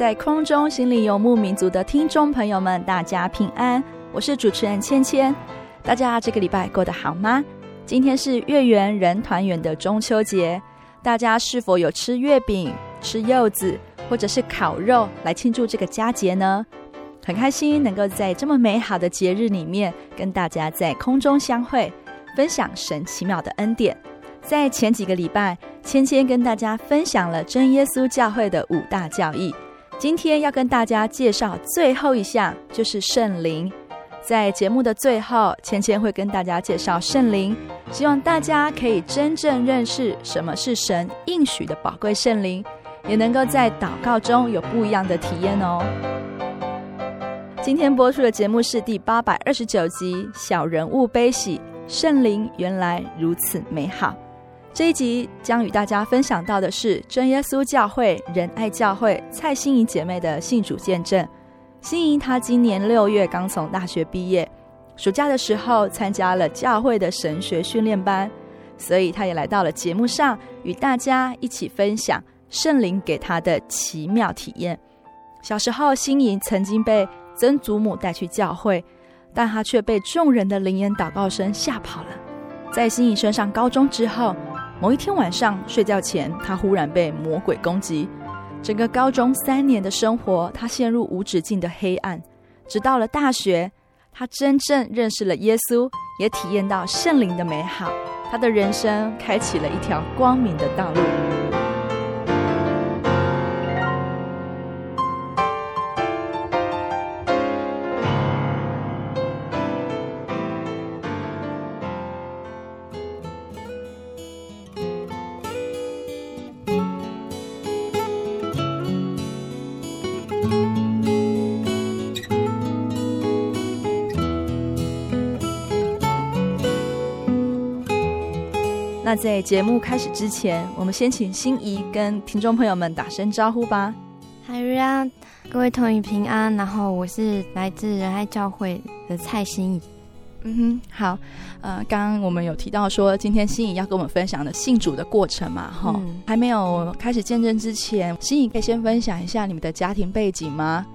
在空中心灵游牧民族的听众朋友们，大家平安，我是主持人芊芊。大家这个礼拜过得好吗？今天是月圆人团圆的中秋节，大家是否有吃月饼、吃柚子，或者是烤肉来庆祝这个佳节呢？很开心能够在这么美好的节日里面，跟大家在空中相会，分享神奇妙的恩典。在前几个礼拜，芊芊跟大家分享了真耶稣教会的五大教义。今天要跟大家介绍最后一项，就是圣灵。在节目的最后，芊芊会跟大家介绍圣灵，希望大家可以真正认识什么是神应许的宝贵圣灵，也能够在祷告中有不一样的体验哦。今天播出的节目是第八百二十九集《小人物悲喜》，圣灵原来如此美好。这一集将与大家分享到的是真耶稣教会仁爱教会蔡心怡姐妹的信主见证。心怡她今年六月刚从大学毕业，暑假的时候参加了教会的神学训练班，所以她也来到了节目上，与大家一起分享圣灵给她的奇妙体验。小时候，心怡曾经被曾祖母带去教会，但她却被众人的灵言祷告声吓跑了。在心怡升上高中之后，某一天晚上睡觉前，他忽然被魔鬼攻击。整个高中三年的生活，他陷入无止境的黑暗。直到了大学，他真正认识了耶稣，也体验到圣灵的美好。他的人生开启了一条光明的道路。那在节目开始之前，我们先请心仪跟听众朋友们打声招呼吧。嗨，各位同学平安。然后我是来自仁爱教会的蔡心怡。嗯哼，好。呃，刚刚我们有提到说，今天心仪要跟我们分享的信主的过程嘛，哈、嗯。还没有开始见证之前，心仪可以先分享一下你们的家庭背景吗？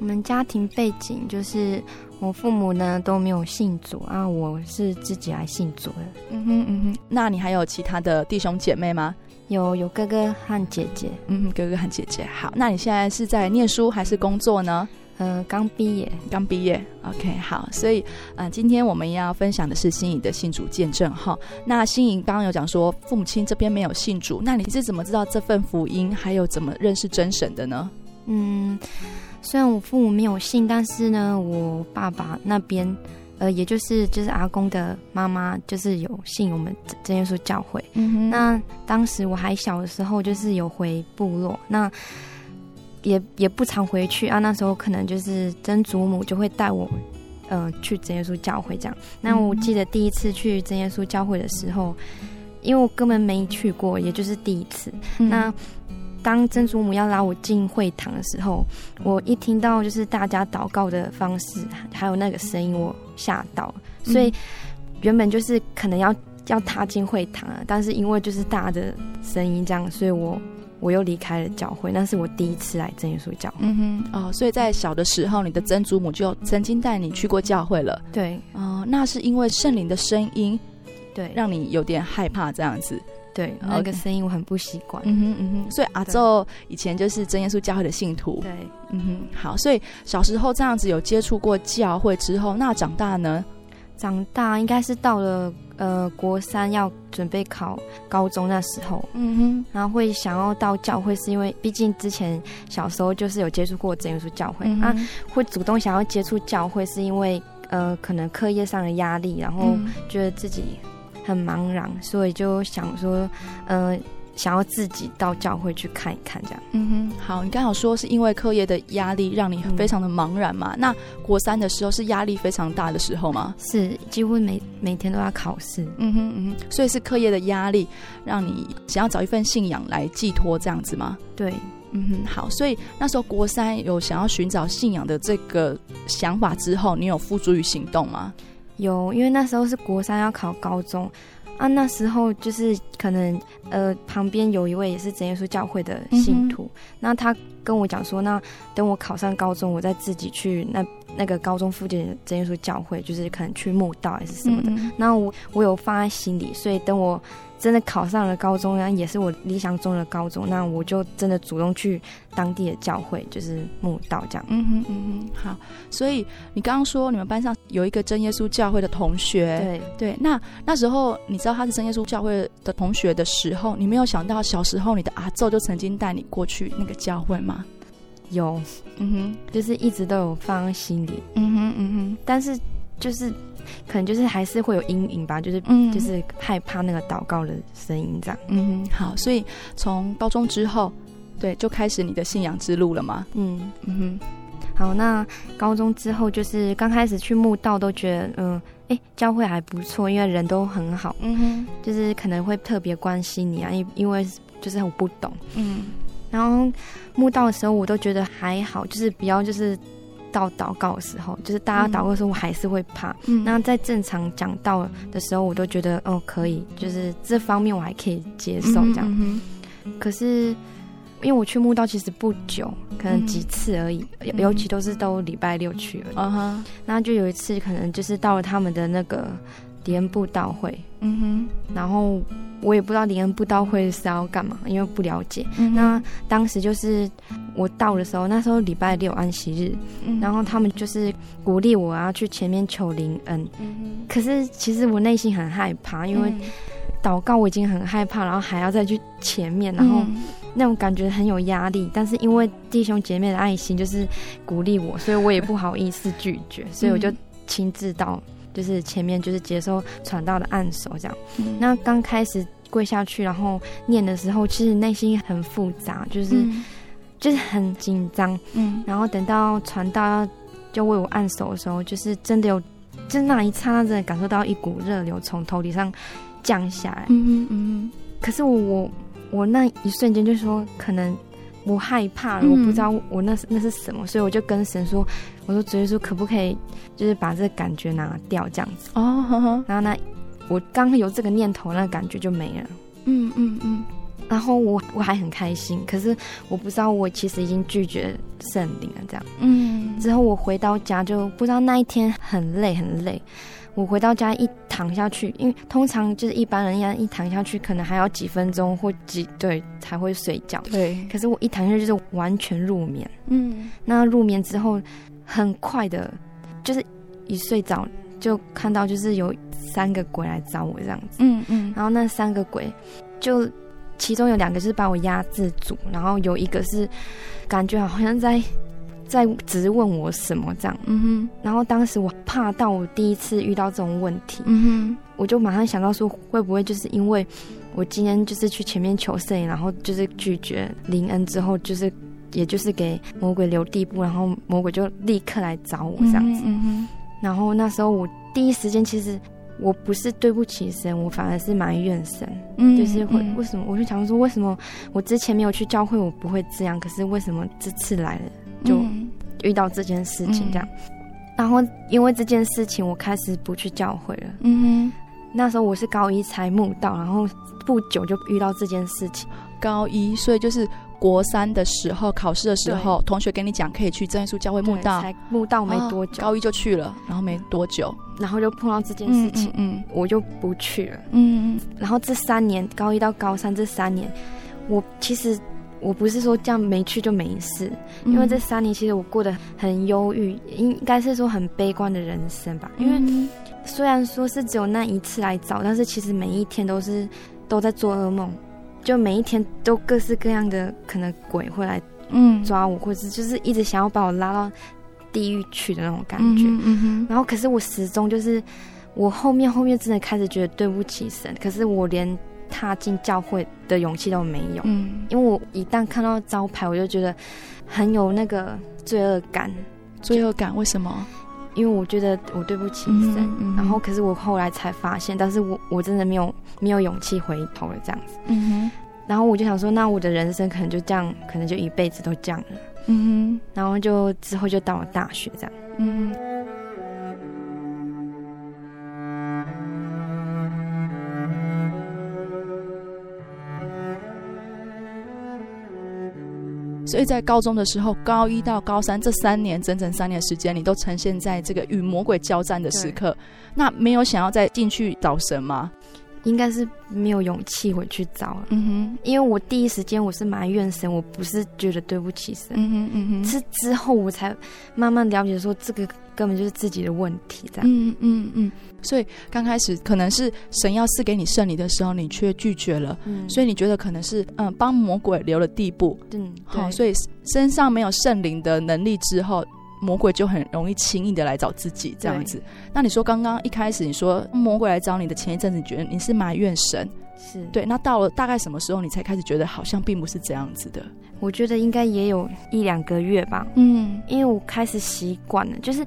我们家庭背景就是。我父母呢都没有信主啊，我是自己来信主的。嗯哼嗯哼，那你还有其他的弟兄姐妹吗？有，有哥哥和姐姐。嗯哼，哥哥和姐姐。好，那你现在是在念书还是工作呢？呃，刚毕业，刚毕业。OK，好。所以，呃，今天我们要分享的是心怡的信主见证哈。那心怡刚刚有讲说，父母亲这边没有信主，那你是怎么知道这份福音，还有怎么认识真神的呢？嗯。虽然我父母没有信，但是呢，我爸爸那边，呃，也就是就是阿公的妈妈，就是有信我们真耶稣教会。嗯哼。那当时我还小的时候，就是有回部落，那也也不常回去啊。那时候可能就是曾祖母就会带我，呃，去真耶稣教会这样。那我记得第一次去真耶稣教会的时候，因为我根本没去过，也就是第一次。嗯、那当曾祖母要拉我进会堂的时候，我一听到就是大家祷告的方式，还有那个声音，我吓到，所以原本就是可能要要踏进会堂啊，但是因为就是大的声音这样，所以我我又离开了教会。那是我第一次来真耶稣教会。嗯哼，哦，所以在小的时候，你的曾祖母就曾经带你去过教会了。对，哦，那是因为圣灵的声音，对，让你有点害怕这样子。对，那个声音我很不习惯。嗯哼嗯哼，所以阿祖以前就是真耶稣教会的信徒。对，嗯哼，好，所以小时候这样子有接触过教会之后，那长大呢？长大应该是到了呃国三要准备考高中那时候，嗯哼，然后会想要到教会，是因为毕竟之前小时候就是有接触过真耶稣教会、嗯、啊，会主动想要接触教会，是因为呃可能课业上的压力，然后觉得自己。很茫然，所以就想说，呃，想要自己到教会去看一看，这样。嗯哼，好，你刚好说是因为课业的压力让你非常的茫然嘛？嗯、那国三的时候是压力非常大的时候吗？是，几乎每每天都要考试。嗯哼嗯哼，所以是课业的压力让你想要找一份信仰来寄托这样子吗？对，嗯哼，好，所以那时候国三有想要寻找信仰的这个想法之后，你有付诸于行动吗？有，因为那时候是国三要考高中啊，那时候就是可能呃旁边有一位也是真耶稣教会的信徒，嗯、那他跟我讲说，那等我考上高中，我再自己去那那个高中附近的真耶稣教会，就是可能去墓道还是什么的。嗯、那我我有放在心里，所以等我。真的考上了高中，然后也是我理想中的高中，那我就真的主动去当地的教会，就是慕道这样。嗯哼，嗯哼，好。所以你刚刚说你们班上有一个真耶稣教会的同学，对对。那那时候你知道他是真耶稣教会的同学的时候，你没有想到小时候你的阿昼就曾经带你过去那个教会吗？有，嗯哼，就是一直都有放在心里。嗯哼，嗯哼，但是就是。可能就是还是会有阴影吧，就是嗯，就是害怕那个祷告的声音这样。嗯哼，好，所以从高中之后，对，就开始你的信仰之路了吗？嗯嗯哼。好，那高中之后就是刚开始去墓道，都觉得嗯，哎、欸，教会还不错，因为人都很好。嗯哼，就是可能会特别关心你啊，因因为就是我不懂。嗯，然后墓道的时候，我都觉得还好，就是比较就是。到祷告的时候，就是大家祷告的时候，我还是会怕。嗯，那在正常讲道的时候，我都觉得哦可以，就是这方面我还可以接受这样。嗯，可是因为我去墓道其实不久，可能几次而已，嗯，尤其都是都礼拜六去了。嗯哼，那就有一次可能就是到了他们的那个联恩布道会。嗯哼，然后。我也不知道林恩布道会是要干嘛，因为不了解。嗯、那当时就是我到的时候，那时候礼拜六安息日，嗯、然后他们就是鼓励我要去前面求林恩。嗯、可是其实我内心很害怕，因为祷告我已经很害怕，然后还要再去前面，然后那种感觉很有压力。但是因为弟兄姐妹的爱心就是鼓励我，所以我也不好意思拒绝，所以我就亲自到。就是前面就是接受传道的按手这样，嗯、那刚开始跪下去然后念的时候，其实内心很复杂，就是、嗯、就是很紧张，嗯，然后等到传道就为我按手的时候，就是真的有，就那一刹那真的感受到一股热流从头顶上降下来，嗯嗯，可是我我我那一瞬间就说可能。我害怕了，我不知道我那是那是什么，所以我就跟神说：“我说，主耶稣可不可以，就是把这个感觉拿掉，这样子哦。呵呵”然后呢，我刚有这个念头，那个感觉就没了。嗯嗯嗯。然后我我还很开心，可是我不知道我其实已经拒绝圣灵了，这样。嗯。之后我回到家就不知道那一天很累很累。我回到家一躺下去，因为通常就是一般人一样，一躺下去可能还要几分钟或几对才会睡觉。对，可是我一躺下去就是完全入眠。嗯，那入眠之后，很快的，就是一睡着就看到就是有三个鬼来找我这样子。嗯嗯，然后那三个鬼就其中有两个就是把我压制住，然后有一个是感觉好像在。在质问我什么这样，嗯哼，然后当时我怕到我第一次遇到这种问题，嗯哼，我就马上想到说，会不会就是因为我今天就是去前面求圣灵，然后就是拒绝林恩之后，就是也就是给魔鬼留地步，然后魔鬼就立刻来找我这样子，嗯哼，然后那时候我第一时间其实我不是对不起神，我反而是埋怨神，嗯，就是会嗯。为什么？我就想说，为什么我之前没有去教会，我不会这样，可是为什么这次来了就嗯。遇到这件事情这样？然后因为这件事情，我开始不去教会了。嗯那时候我是高一才慕道，然后不久就遇到这件事情。高一，所以就是国三的时候考试的时候，同学跟你讲可以去正耶稣教会慕道，才慕道没多久，哦，高一就去了，然后没多久，然后就碰到这件事情，嗯，嗯。我就不去了。嗯嗯。然后这三年，高一到高三这三年，我其实我不是说这样没去就没事，嗯因为这三年其实我过得很忧郁，应该是说很悲观的人生吧。因为嗯虽然说是只有那一次来找，但是其实每一天都是都在做噩梦，就每一天都各式各样的可能鬼会来嗯抓我，或者就是一直想要把我拉到地狱去的那种感觉。嗯嗯哼然后可是我始终就是，我后面后面真的开始觉得对不起神，可是我连踏进教会的勇气都没有，嗯，因为我一旦看到招牌，我就觉得很有那个罪恶感，罪恶感为什么？因为我觉得我对不起神。嗯嗯然后可是我后来才发现，但是我我真的没有没有勇气回头了这样子。嗯哼然后我就想说，那我的人生可能就这样，可能就一辈子都这样了。嗯然后就之后就到了大学这样。哼嗯所以在高中的时候，高一到高三这三年，整整三年时间，你都呈现在这个与魔鬼交战的时刻。那没有想要再进去找神吗？应该是没有勇气回去找了。嗯哼，因为我第一时间我是埋怨神，我不是觉得对不起神，嗯哼，嗯哼，是之后我才慢慢了解说这个根本就是自己的问题，这样。嗯嗯嗯。所以刚开始可能是神要赐给你圣灵的时候，你却拒绝了，嗯，所以你觉得可能是嗯帮魔鬼留了地步。嗯，好，对所以身上没有圣灵的能力之后，魔鬼就很容易轻易的来找自己这样子。那你说刚刚一开始你说魔鬼来找你的前一阵子，你觉得你是埋怨神，是对？那到了大概什么时候你才开始觉得好像并不是这样子的？我觉得应该也有一两个月吧，嗯因为我开始习惯了，就是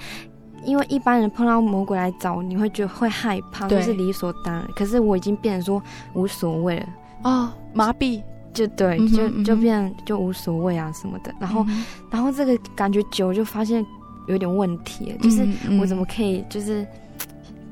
因为一般人碰到魔鬼来找，你会觉得会害怕，对。就是理所当然。可是我已经变成说无所谓了，哦，麻痹，就对，嗯就就变就无所谓啊什么的。然后，嗯然后这个感觉久，就发现有点问题，就是嗯。我怎么可以就是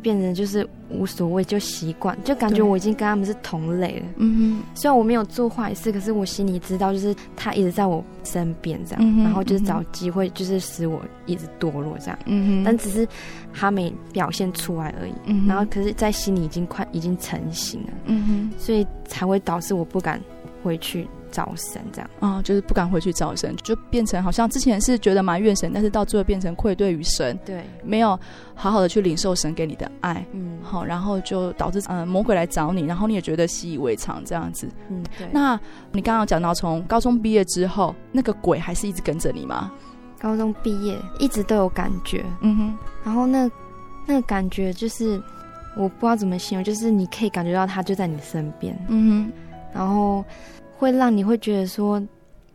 变成就是无所谓，就习惯，就感觉我已经跟他们是同类了。嗯哼虽然我没有做坏事，可是我心里知道，就是他一直在我身边这样，嗯然后就是找机会，就是使我一直堕落这样。嗯哼，但只是他没表现出来而已，嗯哼然后可是，在心里已经快已经成型了，嗯哼。所以才会导致我不敢回去找神这样。啊、就是不敢回去找神，就变成好像之前是觉得埋怨神，但是到最后变成愧对于神，对，没有好好的去领受神给你的爱，嗯，好，然后就导致嗯、呃魔鬼来找你，然后你也觉得习以为常这样子。嗯，对。那你刚刚有讲到从高中毕业之后，那个鬼还是一直跟着你吗？高中毕业一直都有感觉，嗯哼，然后那那个感觉就是我不知道怎么形容，就是你可以感觉到他就在你身边，嗯哼然后会让你会觉得说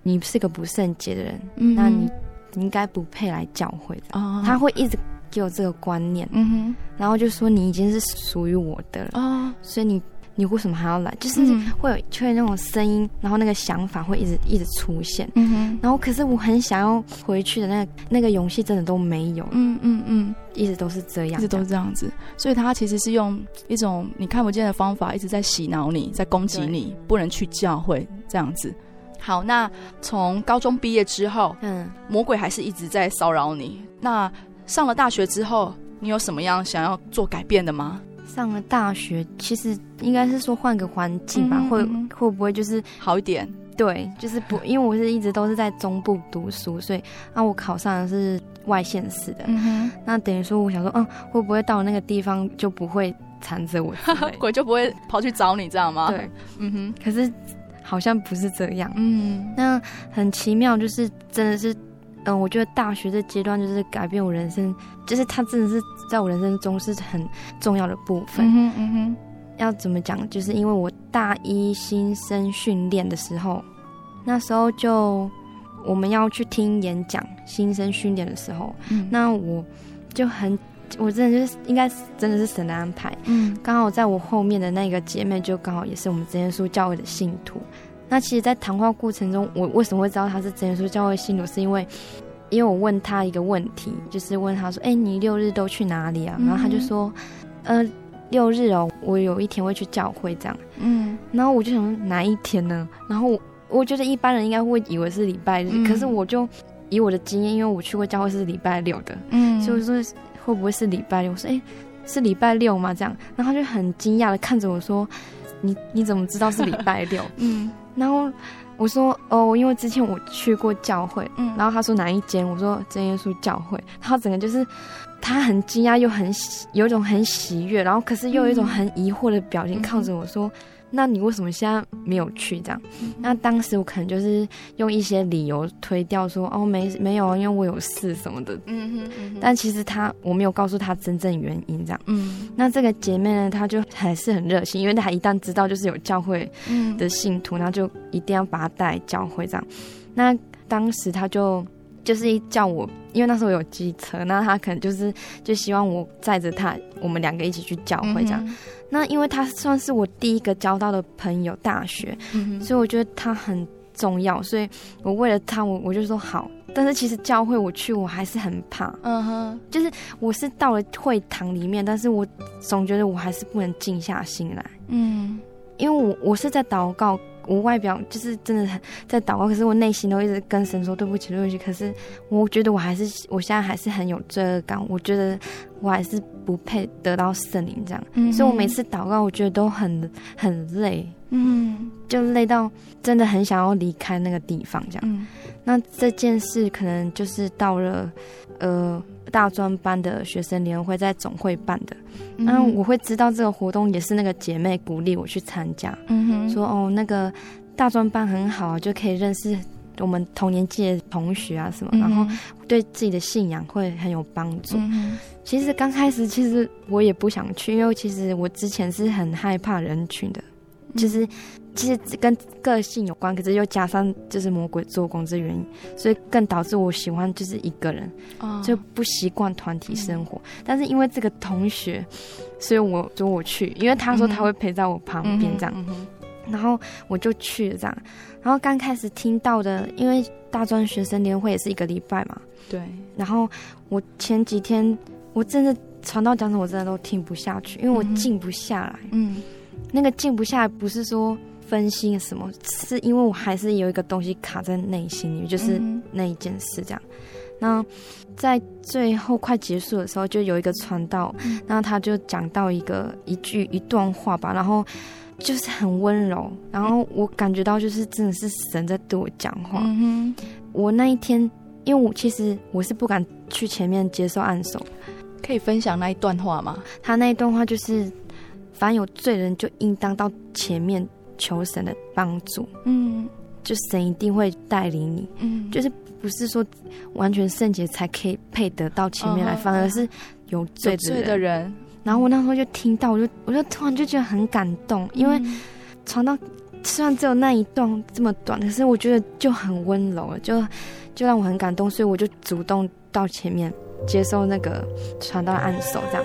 你是个不圣洁的人，哼，那你你应该不配来教会的。啊，他会一直给我这个观念，嗯哼，然后就说你已经是属于我的了，哦，所以你你为什么还要来？就是嗯会有就会有那种声音，然后那个想法会一直一直出现。嗯哼，然后可是我很想要回去的那个那个勇气真的都没有，嗯嗯嗯，一直都是这样，一直都是这样子，所以他其实是用一种你看不见的方法，一直在洗脑你，在攻击你，不能去教会这样子。好，那从高中毕业之后，嗯，魔鬼还是一直在骚扰你。那上了大学之后，你有什么样想要做改变的吗？上了大学，其实应该是说换个环境吧，会嗯会不会就是好一点，对，就是不，因为我是一直都是在中部读书，所以啊，我考上的是外县市的，嗯哼，那等于说我想说，嗯，会不会到那个地方就不会缠着我？鬼就不会跑去找你，这样吗？，对，嗯哼，可是好像不是这样。嗯那很奇妙，就是真的是，嗯，我觉得大学这阶段就是改变我人生，就是它真的是在我人生中是很重要的部分。嗯哼嗯哼，要怎么讲？就是因为我大一新生训练的时候，那时候就我们要去听演讲，新生训练的时候，嗯那我就很我真的就是应该真的是神的安排。嗯，刚好在我后面的那个姐妹就刚好也是我们真耶稣教会的信徒。那其实，在谈话过程中，我为什么会知道他是真耶稣教会信徒？是因为，因为我问他一个问题，就是问他说：“哎、欸，你六日都去哪里啊？”然后他就说：“呃，六日哦，我有一天会去教会这样。”嗯，然后我就想说哪一天呢？然后我我觉得一般人应该会以为是礼拜日，嗯、可是我就以我的经验，因为我去过教会是礼拜六的，嗯，所以我说会不会是礼拜六？我说：“哎、欸，是礼拜六吗？”这样，然后他就很惊讶的看着我说：“你你怎么知道是礼拜六？” 嗯。然后我说哦，因为之前我去过教会，嗯，然后他说哪一间？我说真耶稣教会。然后整个就是他很惊讶，又很喜，有一种很喜悦，然后可是又有一种很疑惑的表情，看着我说。那你为什么现在没有去？这样，那当时我可能就是用一些理由推掉说，说哦，没没有，因为我有事什么的。嗯哼，嗯哼。但其实他我没有告诉他真正原因，这样。嗯。那这个姐妹呢，她就还是很热心，因为她一旦知道就是有教会的信徒，然后就一定要把她带来教会这样。那当时她就就是一叫我，因为那时候我有机车，那他可能就是就希望我载着他，我们两个一起去教会这样。嗯那因为他算是我第一个交到的朋友，大学，嗯、所以我觉得他很重要，所以我为了他，我我就说好。但是其实教会我去，我还是很怕，嗯哼，就是我是到了会堂里面，但是我总觉得我还是不能静下心来，嗯，因为我我是在祷告。我外表就是真的很在祷告，可是我内心都一直跟神说对不起，对不起。可是我觉得我还是，我现在还是很有罪恶感。我觉得我还是不配得到圣灵这样，嗯、所以我每次祷告，我觉得都很很累，嗯，就累到真的很想要离开那个地方这样。嗯、那这件事可能就是到了呃。大专班的学生联会在总会办的，那、嗯、我会知道这个活动也是那个姐妹鼓励我去参加，嗯哼，说哦那个大专班很好，就可以认识我们同年纪的同学啊什么，嗯、然后对自己的信仰会很有帮助。嗯、其实刚开始其实我也不想去，因为其实我之前是很害怕人群的。其实，其实跟个性有关，可是又加上就是魔鬼做工这原因，所以更导致我喜欢就是一个人，就不习惯团体生活。但是因为这个同学，所以我说我去，因为他说他会陪在我旁边这样，然后我就去了这样。然后刚开始听到的，因为大专学生联会也是一个礼拜嘛，对。然后我前几天我真的传到讲什么，我真的都听不下去，因为我静不下来，嗯。那个静不下来，不是说分心什么，是因为我还是有一个东西卡在内心里面，就是那一件事这样。那在最后快结束的时候，就有一个传道，那他就讲到一个一句一段话吧，然后就是很温柔，然后我感觉到就是真的是神在对我讲话。嗯，我那一天，因为我其实我是不敢去前面接受按手，可以分享那一段话吗？他那一段话就是。凡有罪人，就应当到前面求神的帮助。嗯，就神一定会带领你。嗯，就是不是说完全圣洁才可以配得到前面来，反而是有罪的人。然后我那时候就听到，我就我就突然就觉得很感动，因为传到虽然只有那一段这么短，可是我觉得就很温柔了，就就让我很感动，所以我就主动到前面接受那个传道的按手，这样。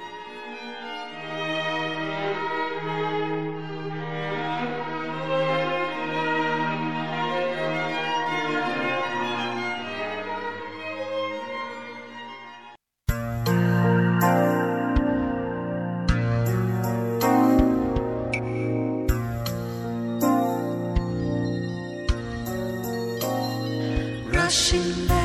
亲爱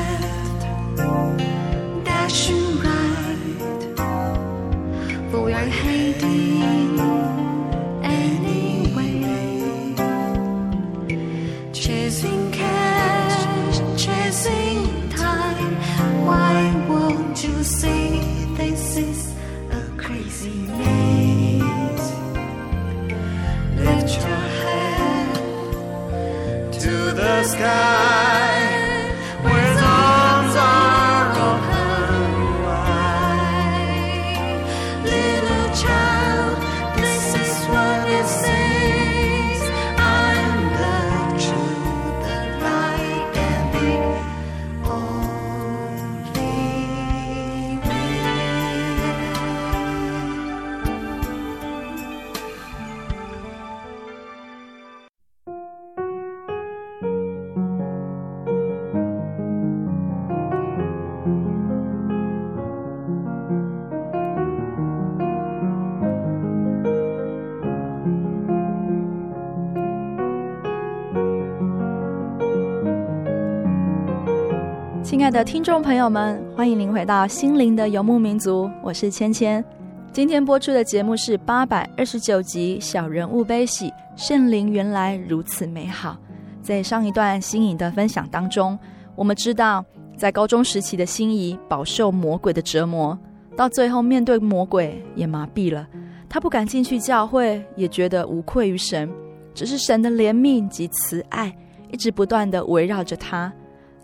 的听众朋友们，欢迎您回到《心灵的游牧民族》，我是芊芊。今天播出的节目是八百二十九集《小人物悲喜》，圣灵原来如此美好。在上一段心仪的分享当中，我们知道，在高中时期的心仪饱受魔鬼的折磨，到最后面对魔鬼也麻痹了，他不敢进去教会，也觉得无愧于神，只是神的怜悯及慈爱一直不断地围绕着他。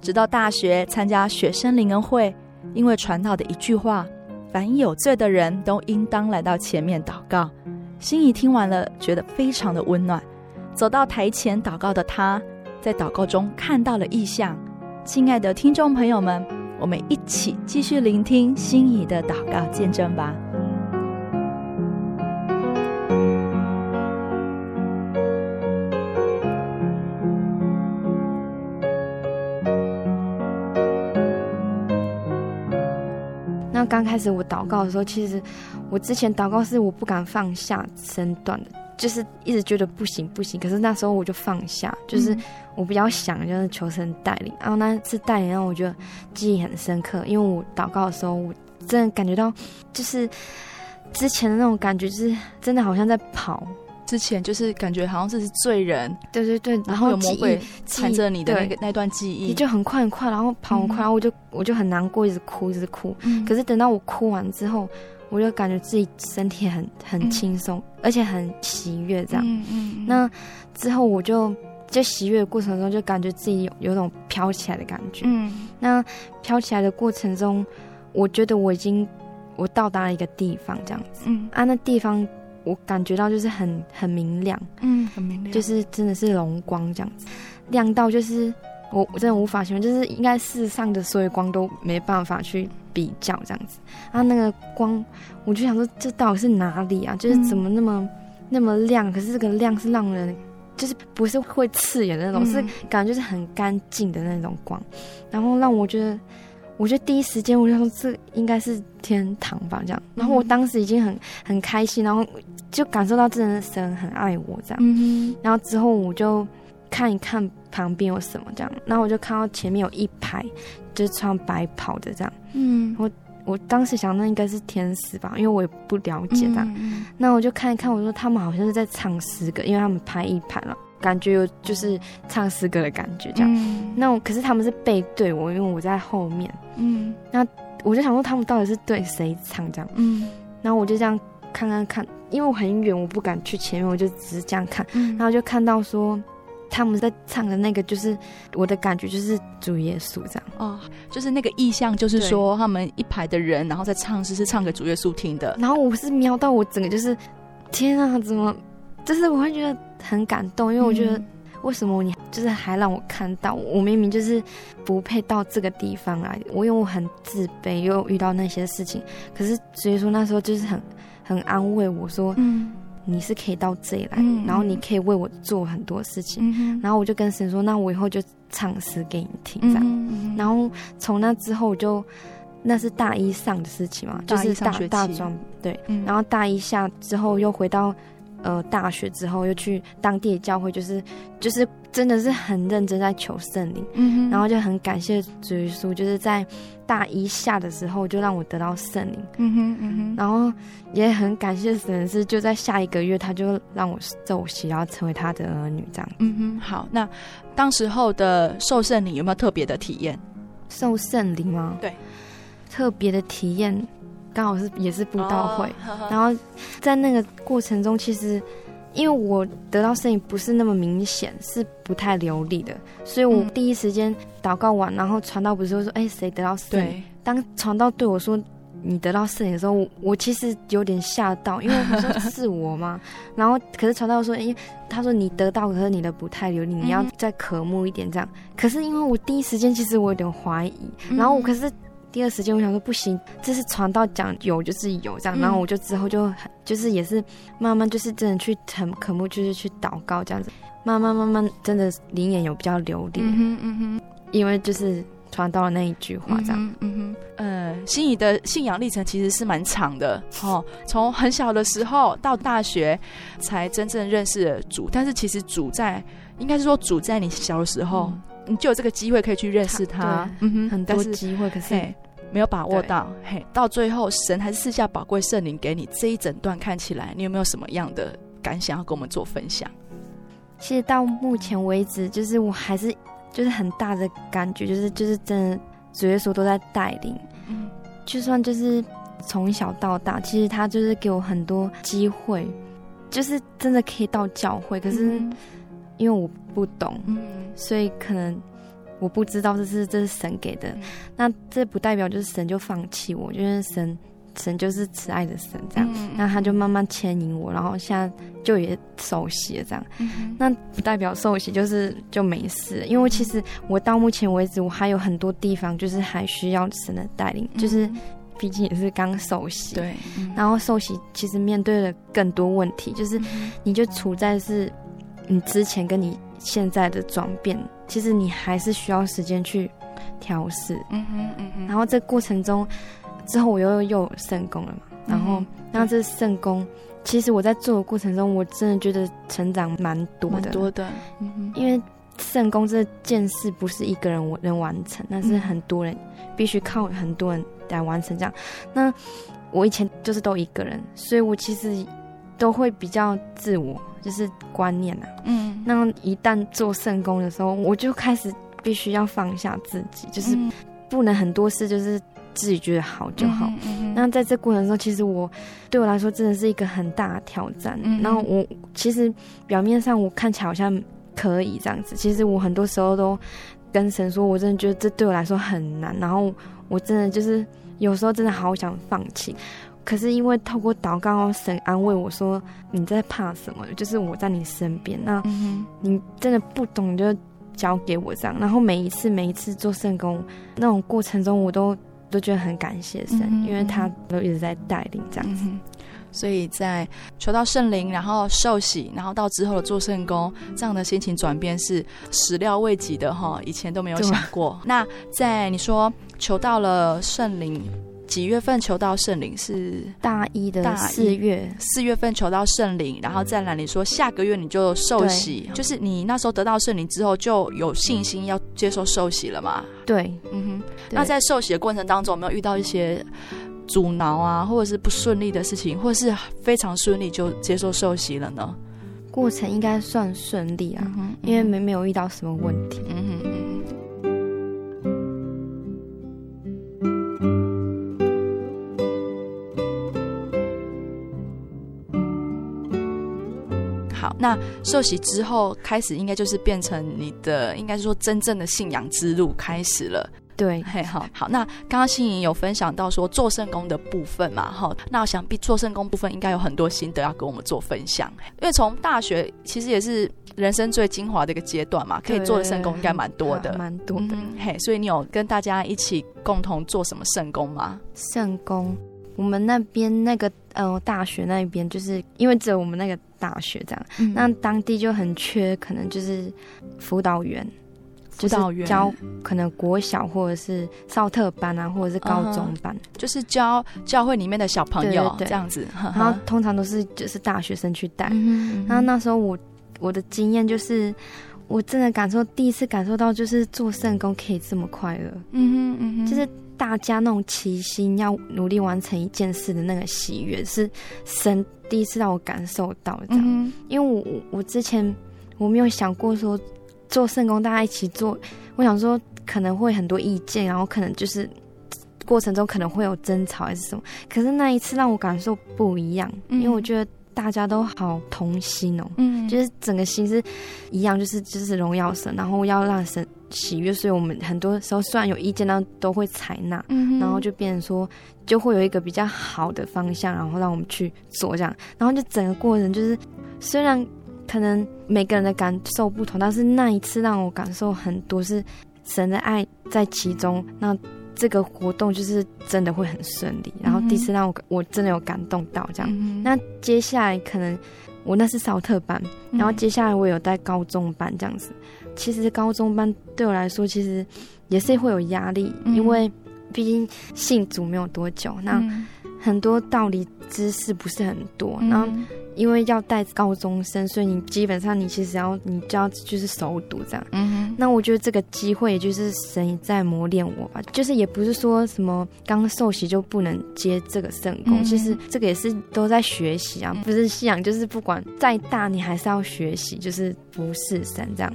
直到大学参加学生灵恩会，因为传道的一句话：“凡有罪的人都应当来到前面祷告。”心仪听完了，觉得非常的温暖。走到台前祷告的他，在祷告中看到了异象。亲爱的听众朋友们，我们一起继续聆听心仪的祷告见证吧。刚开始我祷告的时候，其实我之前祷告是我不敢放下身段的，就是一直觉得不行不行。可是那时候我就放下，就是我比较想就是求神带领。然后那次带领让我觉得记忆很深刻，因为我祷告的时候，我真的感觉到就是之前的那种感觉，就是真的好像在跑。之前就是感觉好像这是罪人，对对对，然后有魔鬼缠着你的那个那段记忆，你就很快很快，然后跑很快，嗯、然后我就我就很难过，一直哭一直哭。嗯、可是等到我哭完之后，我就感觉自己身体很很轻松，嗯、而且很喜悦这样。嗯嗯、那之后我就在喜悦的过程中，就感觉自己有有种飘起来的感觉。嗯，那飘起来的过程中，我觉得我已经我到达了一个地方，这样子。嗯，啊，那地方。我感觉到就是很很明亮，嗯，很明亮，就是真的是龙光这样子，亮到就是我我真的无法形容，就是应该世上的所有光都没办法去比较这样子。然后那个光，我就想说，这到底是哪里啊？就是怎么那么、嗯、那么亮？可是这个亮是让人，就是不是会刺眼的那种，嗯、是感觉就是很干净的那种光。然后让我觉得，我觉得第一时间我就说，这应该是天堂吧，这样。然后我当时已经很很开心，然后就感受到真的神很爱我这样。嗯、然后之后我就。看一看旁边有什么这样，然后我就看到前面有一排，就是穿白袍的这样。嗯，我我当时想那应该是天使吧，因为我也不了解这样。嗯，那我就看一看，我说他们好像是在唱诗歌，因为他们排一排了，感觉有就是唱诗歌的感觉这样。嗯，那我可是他们是背对我，因为我在后面。嗯，那我就想说他们到底是对谁唱这样？嗯，然后我就这样看看看，因为我很远，我不敢去前面，我就只是这样看。嗯，然后就看到说。他们在唱的那个，就是我的感觉，就是主耶稣这样哦，就是那个意象，就是说他们一排的人，然后在唱诗，是唱给主耶稣听的。然后我是瞄到我整个就是，天啊，怎么？就是我会觉得很感动，因为我觉得为什么你就是还让我看到，我明明就是不配到这个地方来，我因为我很自卑，又遇到那些事情，可是所以说那时候就是很很安慰我说，嗯。你是可以到这里来，嗯、然后你可以为我做很多事情，嗯、然后我就跟神说，那我以后就唱诗给你听，这样。嗯、然后从那之后我就，那是大一上的事情嘛，就是大大专对，嗯、然后大一下之后又回到。呃，大学之后又去当地的教会，就是就是真的是很认真在求圣灵，嗯哼，然后就很感谢主耶稣，就是在大一下的时候就让我得到圣灵，嗯哼嗯哼，然后也很感谢神是就在下一个月他就让我受洗，然后成为他的儿女这样，嗯哼，好，那当时候的受圣灵有没有特别的体验？受圣灵吗？对，特别的体验。刚好是也是布道会，哦、然后在那个过程中，其实因为我得到圣灵不是那么明显，是不太流利的，所以我第一时间祷告完，然后传道不是会说：“哎，谁得到圣灵？”当传道对我说“你得到圣灵”的时候我，我其实有点吓到，因为我说是我嘛？然后可是传道说：“因为，他说你得到，可是你的不太流利，你要再渴慕一点这样。嗯”可是因为我第一时间其实我有点怀疑，然后我可是。第二时间，我想说不行，这是传道讲有就是有这样，嗯、然后我就之后就就是也是慢慢就是真的去很渴慕，就是去祷告这样子，慢慢慢慢真的灵眼有比较流利，嗯哼，嗯哼，因为就是传到了那一句话这样，嗯哼，嗯哼，呃，心仪的信仰历程其实是蛮长的 哦，从很小的时候到大学才真正认识了主，但是其实主在应该是说主在你小的时候。嗯。你就有这个机会可以去认识他，嗯哼，很多机会，可是没有把握到。嘿，到最后神还是赐下宝贵圣灵给你。这一整段看起来，你有没有什么样的感想要跟我们做分享？其实到目前为止，就是我还是就是很大的感觉，就是就是真的主耶稣都在带领。嗯，就算就是从小到大，其实他就是给我很多机会，就是真的可以到教会。可是因为我不懂，嗯。所以可能我不知道这是这是神给的，那这不代表就是神就放弃我，就是神神就是慈爱的神这样，那他就慢慢牵引我，然后现在就也受洗了这样，那不代表受洗就是就没事，因为其实我到目前为止我还有很多地方就是还需要神的带领，就是毕竟也是刚受洗，对，然后受洗其实面对了更多问题，就是你就处在是你之前跟你。现在的转变，其实你还是需要时间去调试。嗯哼，嗯哼。然后这过程中，之后我又又有圣工了嘛。然后，嗯、然后这圣工，其实我在做的过程中，我真的觉得成长蛮多的。蛮多的。嗯哼。因为圣功这件事不是一个人我能完成，那是很多人，必须靠很多人来完成这样。那我以前就是都一个人，所以我其实都会比较自我。就是观念啊，嗯，那一旦做圣功的时候，我就开始必须要放下自己，就是不能很多事就是自己觉得好就好。那在这过程中，其实我对我来说真的是一个很大的挑战。嗯、然后我其实表面上我看起来好像可以这样子，其实我很多时候都跟神说，我真的觉得这对我来说很难。然后我真的就是有时候真的好想放弃。可是因为透过祷告，神安慰我说：“你在怕什么？就是我在你身边。那你真的不懂，你就交给我这样。然后每一次每一次做圣工那种过程中，我都都觉得很感谢神，嗯、因为他都一直在带领这样子。嗯所以在求到圣灵，然后受洗，然后到之后的做圣工，这样的心情转变是始料未及的哈，以前都没有想过。那在你说求到了圣灵，几月份求到圣灵？是大一的四月，四月份求到圣灵，然后再来你说下个月你就受洗，就是你那时候得到圣灵之后就有信心要接受受洗了嘛？对，嗯哼。那在受洗的过程当中，有没有遇到一些？阻挠啊，或者是不顺利的事情，或者是非常顺利就接受受洗了呢？过程应该算顺利啊，嗯嗯、因为没没有遇到什么问题。嗯哼那受洗之后开始，应该就是变成你的，应该是说真正的信仰之路开始了。对，嘿，好好。那刚刚心怡有分享到说做圣功的部分嘛，哈，那我想必做圣功部分应该有很多心得要跟我们做分享，因为从大学其实也是人生最精华的一个阶段嘛，可以做的圣功应该蛮多的，蛮多的，嗯。嘿，所以你有跟大家一起共同做什么圣功吗？圣功，我们那边那个呃大学那边，就是因为只有我们那个大学这样，嗯、那当地就很缺，可能就是辅导员。辅导员教可能国小或者是少特班啊，或者是高中班，uh. 就是教教会里面的小朋友这样子。然后通常都是就是大学生去带。然后那时候我我的经验就是，我真的感受第一次感受到就是做圣工可以这么快乐。嗯哼嗯哼，就是大家那种齐心要努力完成一件事的那个喜悦，是神第一次让我感受到这样。Uh. 因为我我之前我没有想过说。做圣工，大家一起做，我想说可能会很多意见，然后可能就是过程中可能会有争吵还是什么。可是那一次让我感受不一样，嗯、因为我觉得大家都好同心哦，嗯，就是整个心是一样，就是就是荣耀神，然后要让神喜悦，所以我们很多时候虽然有意见，但都会采纳，嗯，然后就变成说就会有一个比较好的方向，然后让我们去做这样，然后就整个过程就是虽然。可能每个人的感受不同，但是那一次让我感受很多，是神的爱在其中。那这个活动就是真的会很顺利。然后第一次让我我真的有感动到这样。嗯、那接下来可能我那是少特班，然后接下来我有带高中班这样子。其实高中班对我来说其实也是会有压力，嗯、因为毕竟信主没有多久，那很多道理知识不是很多，然后。因为要带高中生，所以你基本上你其实要你就要就是熟读这样。嗯哼。那我觉得这个机会就是神在磨练我吧，就是也不是说什么刚受洗就不能接这个圣功，嗯，其实这个也是都在学习啊，不是信仰，就是不管再大你还是要学习，就是服侍神这样。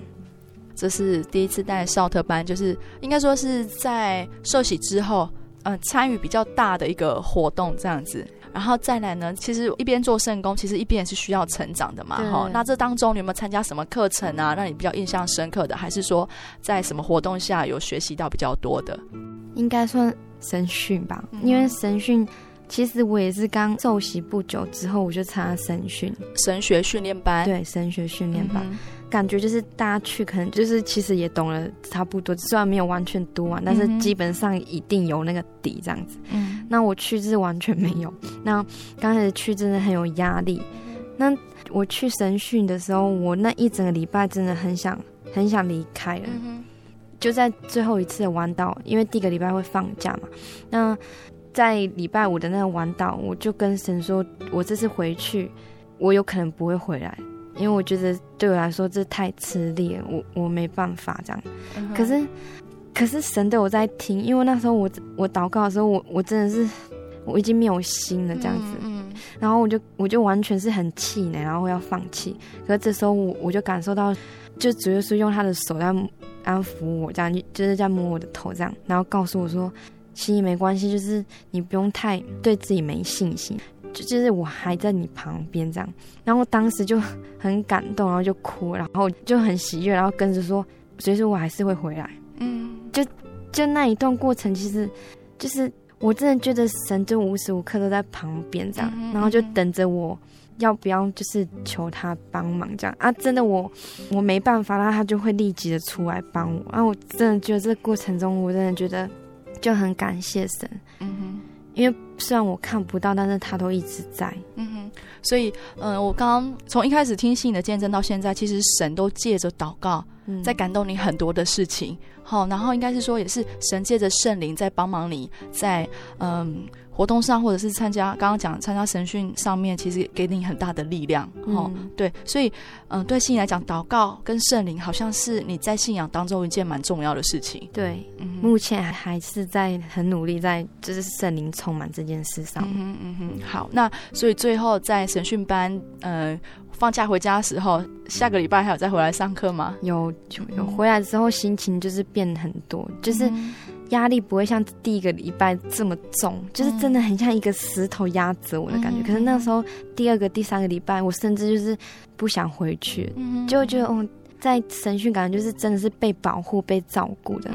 这是第一次带少特班，就是应该说是在受洗之后，嗯，呃，参与比较大的一个活动这样子。然后再来呢，其实一边做圣工，其实一边也是需要成长的嘛。哈，那这当中你有没有参加什么课程啊，让你比较印象深刻的？还是说在什么活动下有学习到比较多的？应该算神训吧，嗯、因为神训其实我也是刚受洗不久之后，我就参加神训，神学训练班。对，神学训练班。嗯感觉就是大家去，可能就是其实也懂了差不多，虽然没有完全读完，但是基本上一定有那个底这样子。嗯，那我去是完全没有。那刚开始去真的很有压力。那我去神训的时候，我那一整个礼拜真的很想很想离开了。嗯。就在最后一次的弯道，因为第一个礼拜会放假嘛。那在礼拜五的那个晚祷，我就跟神说，我这次回去，我有可能不会回来。因为我觉得对我来说这太吃力了，我我没办法这样。Uh. 可是，可是神对我在听，因为那时候我我祷告的时候，我我真的是我已经没有心了这样子。嗯、uh. 然后我就我就完全是很气馁，然后要放弃。可是这时候我我就感受到，就主要是用他的手在安抚我，这样就是在摸我的头这样，然后告诉我说：“心里没关系，就是你不用太对自己没信心。”就就是我还在你旁边这样，然后当时就很感动，然后就哭，然后就很喜悦，然后跟着说，所以说我还是会回来。嗯，就就那一段过程，其实就是我真的觉得神就无时无刻都在旁边这样，然后就等着我要不要就是求他帮忙这样啊？真的我我没办法，那他就会立即的出来帮我啊！我真的觉得这个过程中，我真的觉得就很感谢神，嗯哼，因为虽然我看不到，但是他都一直在，嗯哼。所以，嗯、呃，我刚刚从一开始听信你的见证到现在，其实神都借着祷告，在感动你很多的事情。好，然后应该是说，也是神借着圣灵在帮忙你，在嗯活动上，或者是参加刚刚讲参加神训上面，其实给你很大的力量。哦、嗯，对，所以嗯，对信来讲，祷告跟圣灵好像是你在信仰当中一件蛮重要的事情。对，嗯、目前还是在很努力在就是圣灵充满这件事上。嗯嗯嗯。好，那所以最后在神训班，呃。放假回家的时候，下个礼拜还有再回来上课吗？有，有回来之后心情就是变很多，就是压力不会像第一个礼拜这么重，就是真的很像一个石头压着我的感觉。可是那时候第二个、第三个礼拜，我甚至就是不想回去，就觉得哦，在神训感觉就是真的是被保护、被照顾的，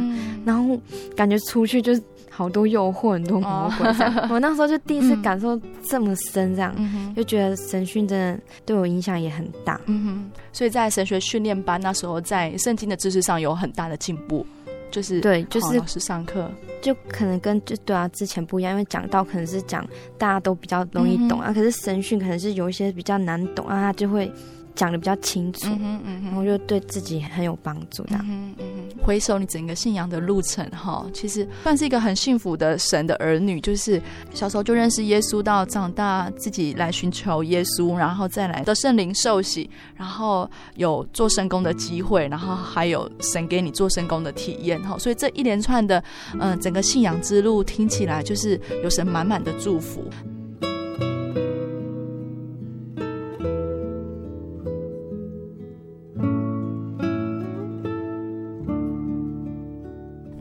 然后感觉出去就是。好多诱惑，很多魔鬼。我那时候就第一次感受这么深，这样、嗯、就觉得神训真的对我影响也很大。嗯哼，所以在神学训练班那时候，在圣经的知识上有很大的进步。就是对，就是老师上课，就可能跟就对啊之前不一样，因为讲到可能是讲大家都比较容易懂、嗯、啊，可是神训可能是有一些比较难懂啊，他就会。讲的比较清楚，嗯嗯，然后就对自己很有帮助的。嗯嗯，回首你整个信仰的路程，哈，其实算是一个很幸福的神的儿女，就是小时候就认识耶稣，到长大自己来寻求耶稣，然后再来的圣灵受洗，然后有做圣工的机会，然后还有神给你做圣工的体验，哈，所以这一连串的，嗯，整个信仰之路听起来就是有神满满的祝福。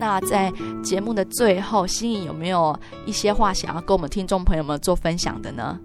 那在节目的最后，心怡有没有一些话想要跟我们听众朋友们做分享的呢？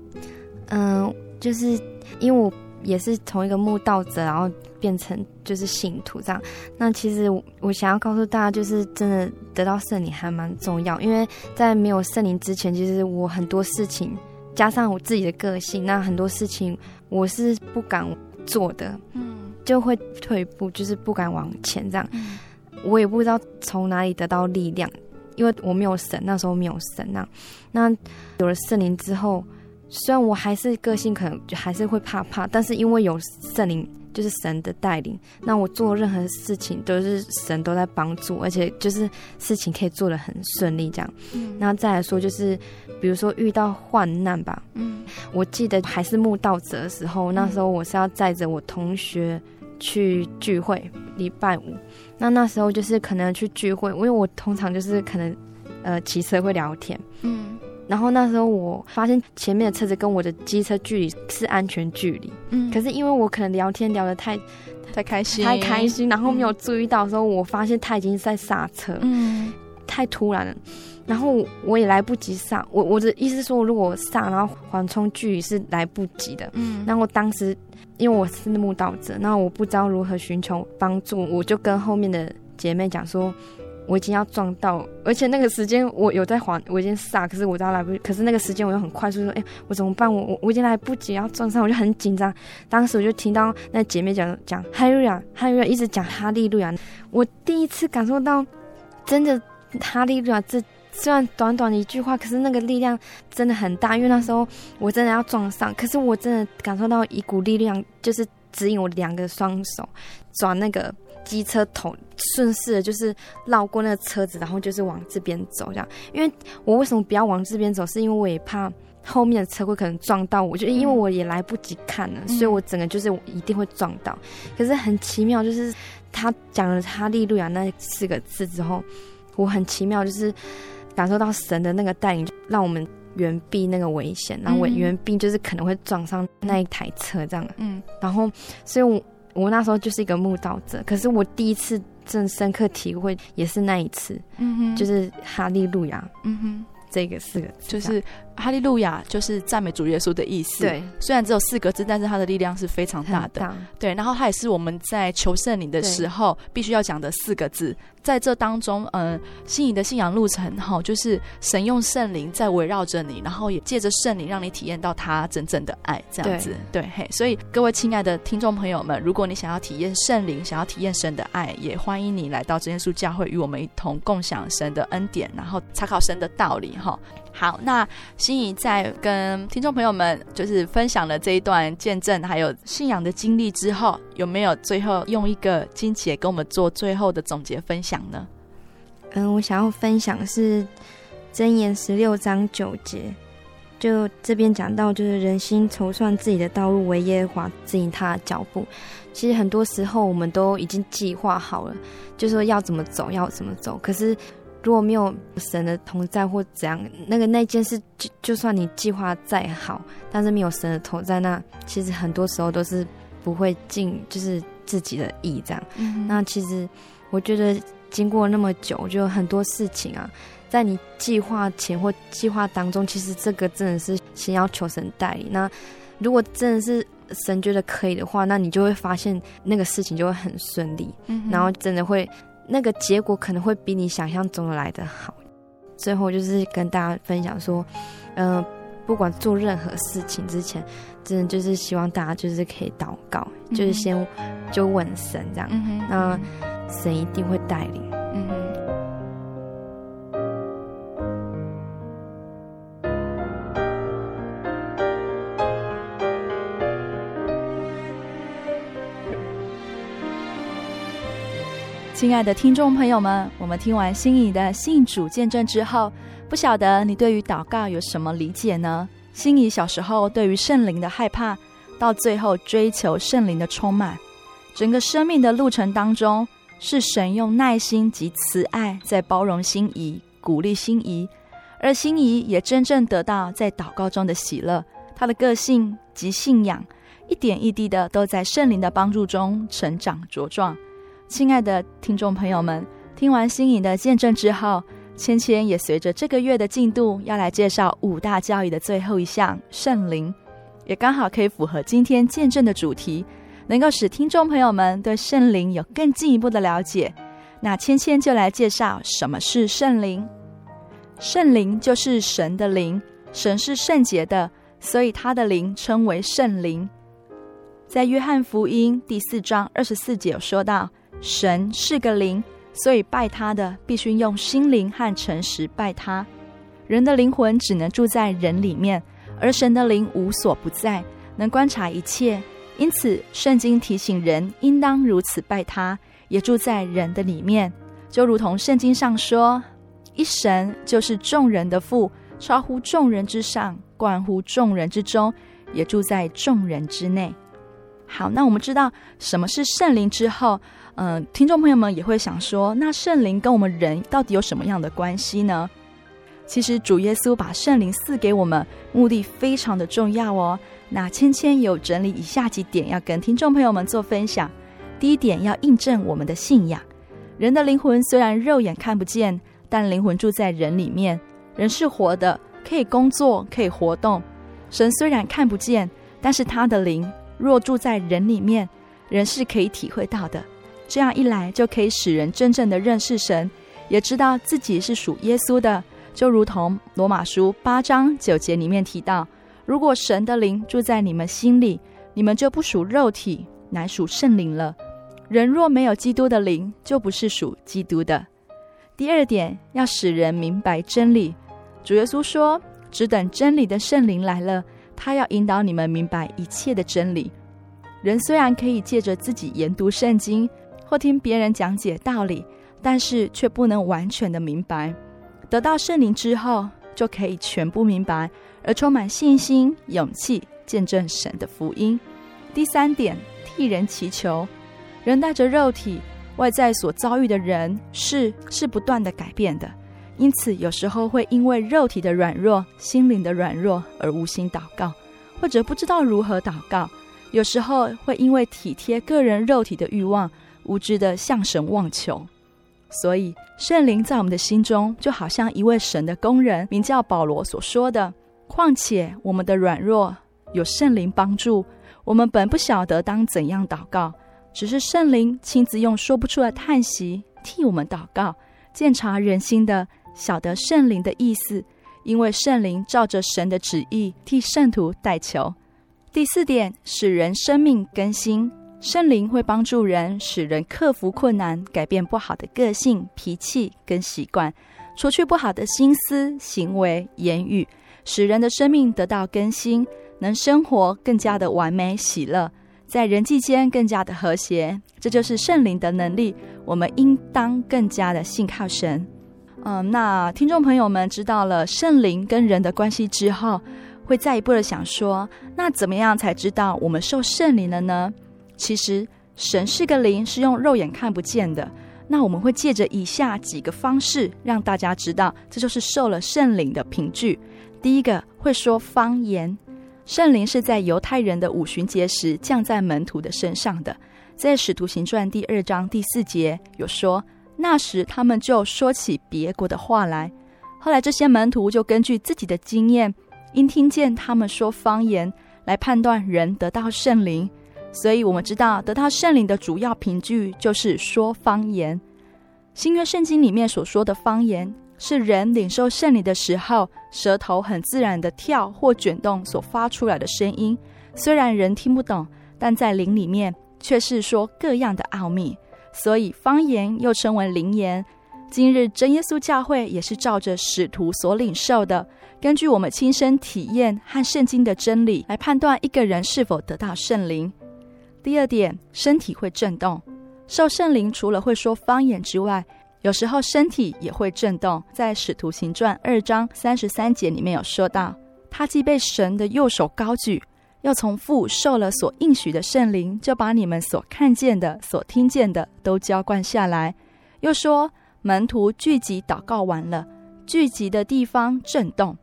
嗯，就是因为我也是从一个慕道者，然后变成就是信徒这样。那其实我想要告诉大家，就是真的得到圣灵还蛮重要，因为在没有圣灵之前，其实我很多事情加上我自己的个性，那很多事情我是不敢做的，嗯，就会退步，就是不敢往前这样。嗯我也不知道从哪里得到力量，因为我没有神，那时候没有神啊。那有了圣灵之后，虽然我还是个性可能就还是会怕怕，但是因为有圣灵，就是神的带领，那我做任何事情都是神都在帮助，而且就是事情可以做的很顺利这样。嗯。那再来说就是，比如说遇到患难吧。嗯。我记得还是慕道者的时候，那时候我是要载着我同学去聚会，礼拜五。那那时候就是可能去聚会，因为我通常就是可能，呃，骑车会聊天，嗯，然后那时候我发现前面的车子跟我的机车距离是安全距离，嗯，可是因为我可能聊天聊得太太开心，太开心，然后没有注意到的时候，我发现他已经在刹车，嗯，太突然了，然后我也来不及刹，我我的意思是说，如果我刹，然后缓冲距离是来不及的，嗯，然后我当时。因为我是慕道者，那我不知道如何寻求帮助，我就跟后面的姐妹讲说，我已经要撞到，而且那个时间我有在还，我已经刹，可是我知道来不及，可是那个时间我又很快速说，哎，我怎么办？我我我已经来不及要撞上，我就很紧张。当时我就听到那姐妹讲讲哈利路亚，哈利路亚，一直讲哈利路亚，我第一次感受到真的哈利路亚这。虽然短短的一句话，可是那个力量真的很大。因为那时候我真的要撞上，可是我真的感受到一股力量，就是指引我两个双手转那个机车头，顺势的就是绕过那个车子，然后就是往这边走这样。因为我为什么不要往这边走？是因为我也怕后面的车会可能撞到我，就因为我也来不及看了，所以我整个就是一定会撞到。可是很奇妙，就是他讲了“他利路亚”那四个字之后，我很奇妙就是。感受到神的那个带领，让我们远避那个危险，然后我远避就是可能会撞上那一台车这样。嗯，然后，所以我我那时候就是一个慕道者，可是我第一次正深刻体会也是那一次。嗯哼，就是哈利路亚。嗯哼，这个四个字，就是哈利路亚，就是赞美主耶稣的意思。对，虽然只有四个字，但是它的力量是非常大的。大对，然后它也是我们在求圣灵的时候必须要讲的四个字。在这当中，嗯、呃，心仪的信仰路程哈，就是神用圣灵在围绕着你，然后也借着圣灵让你体验到他真正的爱，这样子。对，对嘿，所以各位亲爱的听众朋友们，如果你想要体验圣灵，想要体验神的爱，也欢迎你来到真耶稣教会，与我们一同共享神的恩典，然后查考神的道理哈。好，那心仪在跟听众朋友们就是分享了这一段见证，还有信仰的经历之后，有没有最后用一个经节跟我们做最后的总结分享呢？嗯，我想要分享是箴言十六章九节，就这边讲到，就是人心筹算自己的道路，为耶和华指引他的脚步。其实很多时候我们都已经计划好了，就说要怎么走，要怎么走。可是如果没有神的同在或怎样，那个那件事就就算你计划再好，但是没有神的同在，那其实很多时候都是不会尽就是自己的意这样。嗯、那其实我觉得。经过那么久，就很多事情啊，在你计划前或计划当中，其实这个真的是先要求神带领。那如果真的是神觉得可以的话，那你就会发现那个事情就会很顺利，嗯、然后真的会那个结果可能会比你想象中的来得好。最后就是跟大家分享说，嗯、呃，不管做任何事情之前，真的就是希望大家就是可以祷告，嗯、就是先就问神这样，嗯、那。神一定会带领。嗯亲爱的听众朋友们，我们听完心仪的信主见证之后，不晓得你对于祷告有什么理解呢？心仪小时候对于圣灵的害怕，到最后追求圣灵的充满，整个生命的路程当中。是神用耐心及慈爱在包容心仪、鼓励心仪，而心仪也真正得到在祷告中的喜乐。他的个性及信仰一点一滴的都在圣灵的帮助中成长茁壮。亲爱的听众朋友们，听完新颖的见证之后，芊芊也随着这个月的进度要来介绍五大教育的最后一项圣灵，也刚好可以符合今天见证的主题。能够使听众朋友们对圣灵有更进一步的了解，那芊芊就来介绍什么是圣灵。圣灵就是神的灵，神是圣洁的，所以他的灵称为圣灵。在约翰福音第四章二十四节有说到，神是个灵，所以拜他的必须用心灵和诚实拜他。人的灵魂只能住在人里面，而神的灵无所不在，能观察一切。因此，圣经提醒人应当如此拜他，也住在人的里面，就如同圣经上说：“一神就是众人的父，超乎众人之上，贯乎众人之中，也住在众人之内。”好，那我们知道什么是圣灵之后，嗯、听众朋友们也会想说：那圣灵跟我们人到底有什么样的关系呢？其实，主耶稣把圣灵赐给我们，目的非常的重要哦。那芊芊有整理以下几点要跟听众朋友们做分享。第一点要印证我们的信仰。人的灵魂虽然肉眼看不见，但灵魂住在人里面。人是活的，可以工作，可以活动。神虽然看不见，但是他的灵若住在人里面，人是可以体会到的。这样一来，就可以使人真正的认识神，也知道自己是属耶稣的。就如同罗马书八章九节里面提到。如果神的灵住在你们心里，你们就不属肉体，乃属圣灵了。人若没有基督的灵，就不是属基督的。第二点，要使人明白真理。主耶稣说：“只等真理的圣灵来了，他要引导你们明白一切的真理。”人虽然可以借着自己研读圣经或听别人讲解道理，但是却不能完全的明白。得到圣灵之后，就可以全部明白。而充满信心、勇气，见证神的福音。第三点，替人祈求。人带着肉体，外在所遭遇的人事是，不断的改变的，因此有时候会因为肉体的软弱、心灵的软弱而无心祷告，或者不知道如何祷告。有时候会因为体贴个人肉体的欲望，无知的向神妄求。所以圣灵在我们的心中，就好像一位神的工人，名叫保罗所说的。况且我们的软弱有圣灵帮助，我们本不晓得当怎样祷告，只是圣灵亲自用说不出的叹息替我们祷告，鉴察人心的，晓得圣灵的意思，因为圣灵照着神的旨意替圣徒代求。第四点，使人生命更新，圣灵会帮助人，使人克服困难，改变不好的个性、脾气跟习惯，除去不好的心思、行为、言语。使人的生命得到更新，能生活更加的完美喜乐，在人际间更加的和谐，这就是圣灵的能力。我们应当更加的信靠神。嗯，那听众朋友们知道了圣灵跟人的关系之后，会再一步的想说，那怎么样才知道我们受圣灵了呢？其实神是个灵，是用肉眼看不见的。那我们会借着以下几个方式，让大家知道，这就是受了圣灵的凭据。第一个会说方言，圣灵是在犹太人的五旬节时降在门徒的身上的。在使徒行传第二章第四节有说，那时他们就说起别国的话来。后来这些门徒就根据自己的经验，因听见他们说方言，来判断人得到圣灵。所以我们知道，得到圣灵的主要凭据就是说方言。新约圣经里面所说的方言，是人领受圣灵的时候，舌头很自然的跳或卷动所发出来的声音。虽然人听不懂，但在灵里面却是说各样的奥秘。所以方言又称为灵言。今日真耶稣教会也是照着使徒所领受的，根据我们亲身体验和圣经的真理来判断一个人是否得到圣灵。第二点，身体会震动。受圣灵除了会说方言之外，有时候身体也会震动，在《使徒行传》二章三十三节里面有说到，他既被神的右手高举，又从父受了所应许的圣灵，就把你们所看见的、所听见的都浇灌下来。又说，门徒聚集祷告完了，聚集的地方震动。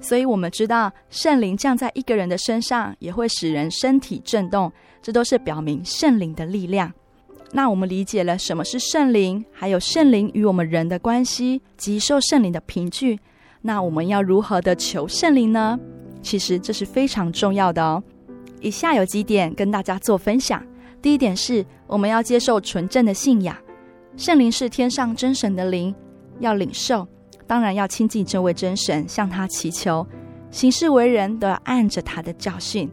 所以我们知道，圣灵降在一个人的身上，也会使人身体震动，这都是表明圣灵的力量。那我们理解了什么是圣灵，还有圣灵与我们人的关系及受圣灵的凭据。那我们要如何的求圣灵呢？其实这是非常重要的哦。以下有几点跟大家做分享。第一点是，我们要接受纯正的信仰，圣灵是天上真神的灵，要领受，当然要亲近这位真神，向他祈求，行事为人都要按着他的教训。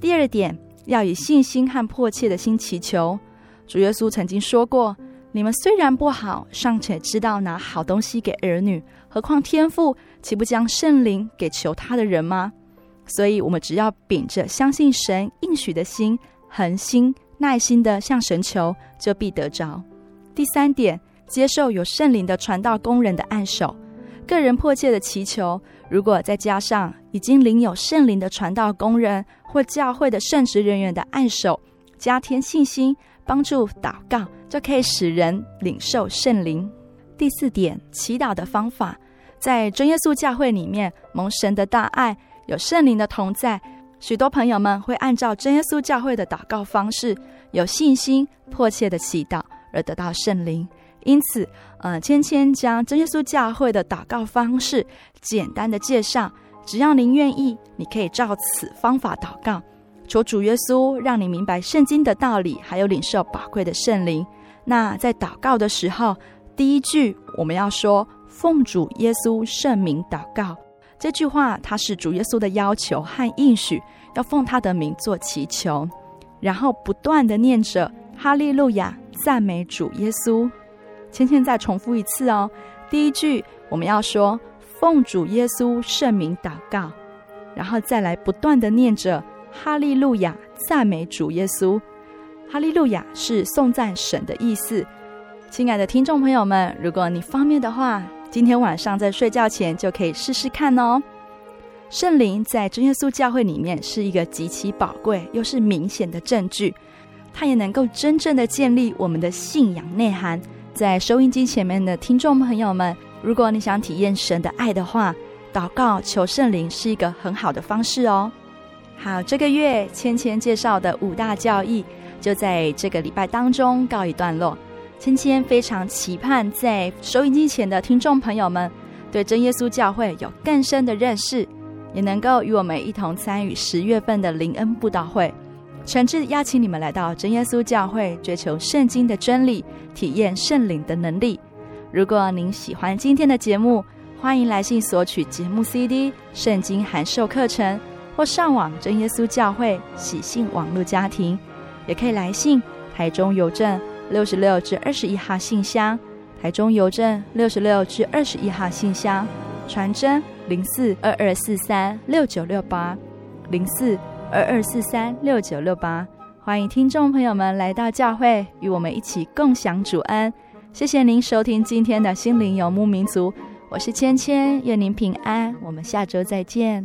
第二点，要以信心和迫切的心祈求。主耶稣曾经说过：“你们虽然不好，尚且知道拿好东西给儿女，何况天父岂不将圣灵给求他的人吗？”所以，我们只要秉着相信神应许的心，恒心耐心的向神求，就必得着。第三点，接受有圣灵的传道工人的按手，个人迫切的祈求，如果再加上已经领有圣灵的传道工人或教会的圣职人员的按手，加添信心。帮助祷告，就可以使人领受圣灵。第四点，祈祷的方法，在真耶稣教会里面，蒙神的大爱，有圣灵的同在，许多朋友们会按照真耶稣教会的祷告方式，有信心、迫切的祈祷而得到圣灵。因此，呃，芊芊将真耶稣教会的祷告方式简单的介绍，只要您愿意，你可以照此方法祷告。求主耶稣让你明白圣经的道理，还有领受宝贵的圣灵。那在祷告的时候，第一句我们要说“奉主耶稣圣名祷告”。这句话它是主耶稣的要求和应许，要奉他的名做祈求，然后不断的念着“哈利路亚”，赞美主耶稣。芊芊再重复一次哦，第一句我们要说“奉主耶稣圣名祷告”，然后再来不断的念着。哈利路亚，赞美主耶稣。哈利路亚是颂赞神的意思。亲爱的听众朋友们，如果你方便的话，今天晚上在睡觉前就可以试试看哦。圣灵在真耶稣教会里面是一个极其宝贵又是明显的证据，它也能够真正的建立我们的信仰内涵。在收音机前面的听众朋友们，如果你想体验神的爱的话，祷告求圣灵是一个很好的方式哦。好，这个月芊芊介绍的五大教义就在这个礼拜当中告一段落。芊芊非常期盼在收音机前的听众朋友们对真耶稣教会有更深的认识，也能够与我们一同参与十月份的灵恩布道会。诚挚邀请你们来到真耶稣教会，追求圣经的真理，体验圣灵的能力。如果您喜欢今天的节目，欢迎来信索取节目 CD、圣经函授课程，或上网真耶稣教会喜信网络家庭，也可以来信台中邮政六十六至二十一号信箱，台中邮政六十六至二十一号信箱，传真零四二二四三六九六八零四。二二四三六九六八，欢迎听众朋友们来到教会，与我们一起共享主恩。谢谢您收听今天的心灵游牧民族，我是芊芊，愿您平安，我们下周再见。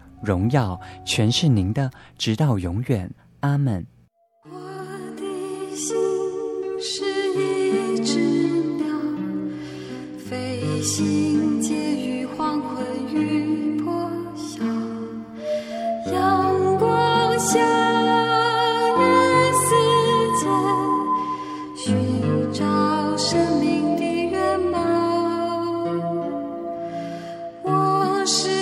荣耀全是您的直到永远。阿门。我的心是一只鸟飞行介于黄昏与破晓阳光下思寻找生命的原貌。我是